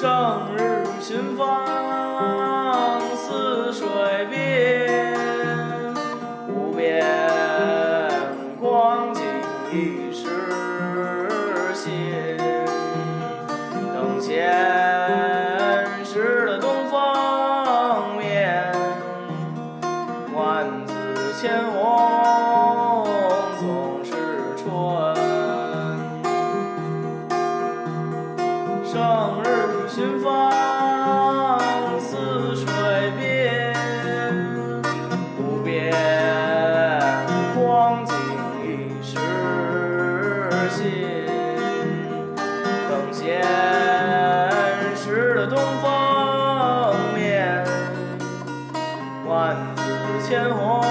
生日寻芳泗水边，无边光景一时新。等闲时的东方面，万紫千红。生日寻访似水边，无边光景一时新。等闲时的东风面，万紫千红